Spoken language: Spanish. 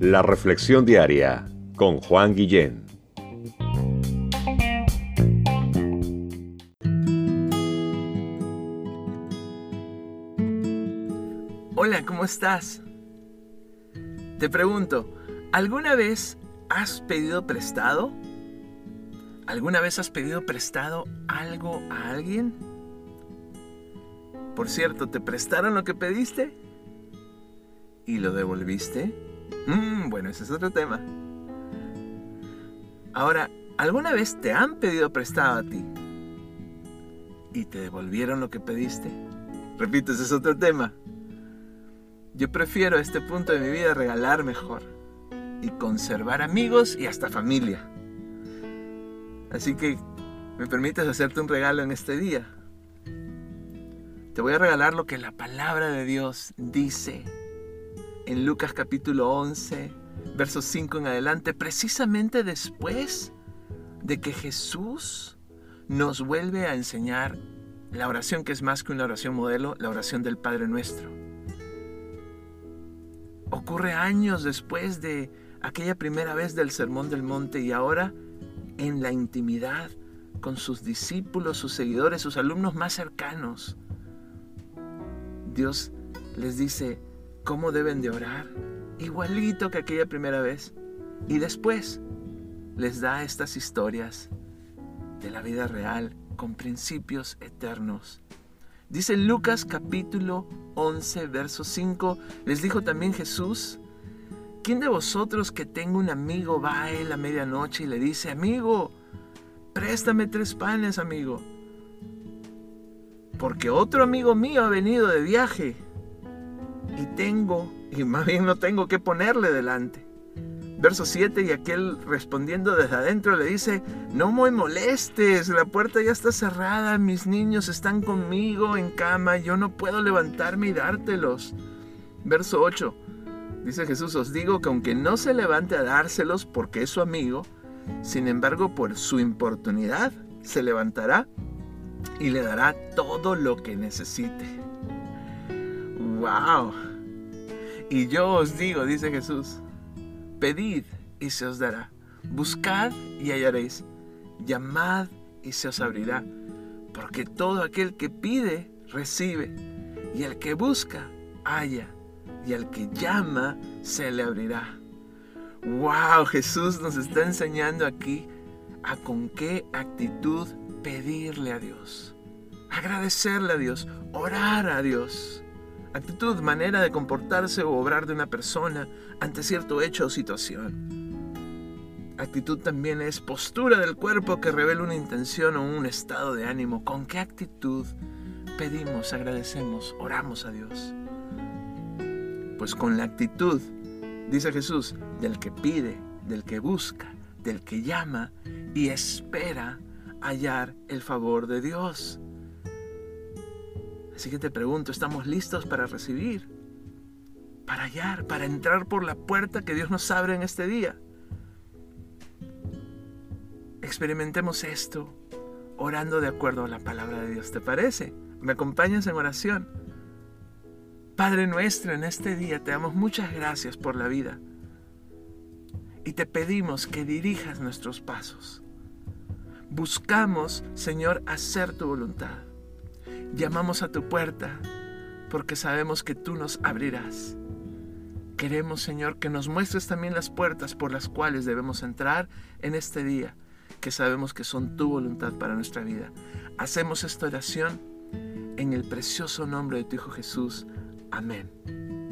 La Reflexión Diaria con Juan Guillén. Hola, ¿cómo estás? Te pregunto, ¿alguna vez has pedido prestado? ¿Alguna vez has pedido prestado algo a alguien? Por cierto, ¿te prestaron lo que pediste? ¿Y lo devolviste? Mm, bueno, ese es otro tema. Ahora, ¿alguna vez te han pedido prestado a ti? ¿Y te devolvieron lo que pediste? Repito, ese es otro tema. Yo prefiero a este punto de mi vida regalar mejor y conservar amigos y hasta familia. Así que, ¿me permites hacerte un regalo en este día? Te voy a regalar lo que la palabra de Dios dice en Lucas capítulo 11, versos 5 en adelante, precisamente después de que Jesús nos vuelve a enseñar la oración que es más que una oración modelo, la oración del Padre Nuestro. Ocurre años después de aquella primera vez del Sermón del Monte y ahora en la intimidad con sus discípulos, sus seguidores, sus alumnos más cercanos. Dios les dice, cómo deben de orar, igualito que aquella primera vez. Y después les da estas historias de la vida real con principios eternos. Dice Lucas capítulo 11, verso 5, les dijo también Jesús, ¿quién de vosotros que tenga un amigo va a él a medianoche y le dice, amigo, préstame tres panes, amigo? Porque otro amigo mío ha venido de viaje y tengo, y más bien no tengo que ponerle delante. Verso 7, y aquel respondiendo desde adentro le dice, no me molestes, la puerta ya está cerrada, mis niños están conmigo en cama, yo no puedo levantarme y dártelos. Verso 8, dice Jesús, os digo que aunque no se levante a dárselos porque es su amigo, sin embargo por su importunidad se levantará y le dará todo lo que necesite. ¡Wow! Y yo os digo, dice Jesús, pedid y se os dará, buscad y hallaréis, llamad y se os abrirá, porque todo aquel que pide, recibe, y el que busca, halla, y al que llama, se le abrirá. ¡Wow! Jesús nos está enseñando aquí a con qué actitud pedirle a Dios, agradecerle a Dios, orar a Dios actitud, manera de comportarse o obrar de una persona ante cierto hecho o situación. Actitud también es postura del cuerpo que revela una intención o un estado de ánimo. ¿Con qué actitud pedimos, agradecemos, oramos a Dios? Pues con la actitud, dice Jesús, del que pide, del que busca, del que llama y espera hallar el favor de Dios. Así que te pregunto, ¿estamos listos para recibir? Para hallar, para entrar por la puerta que Dios nos abre en este día. Experimentemos esto orando de acuerdo a la palabra de Dios. ¿Te parece? ¿Me acompañas en oración? Padre nuestro, en este día te damos muchas gracias por la vida y te pedimos que dirijas nuestros pasos. Buscamos, Señor, hacer tu voluntad. Llamamos a tu puerta porque sabemos que tú nos abrirás. Queremos, Señor, que nos muestres también las puertas por las cuales debemos entrar en este día, que sabemos que son tu voluntad para nuestra vida. Hacemos esta oración en el precioso nombre de tu Hijo Jesús. Amén.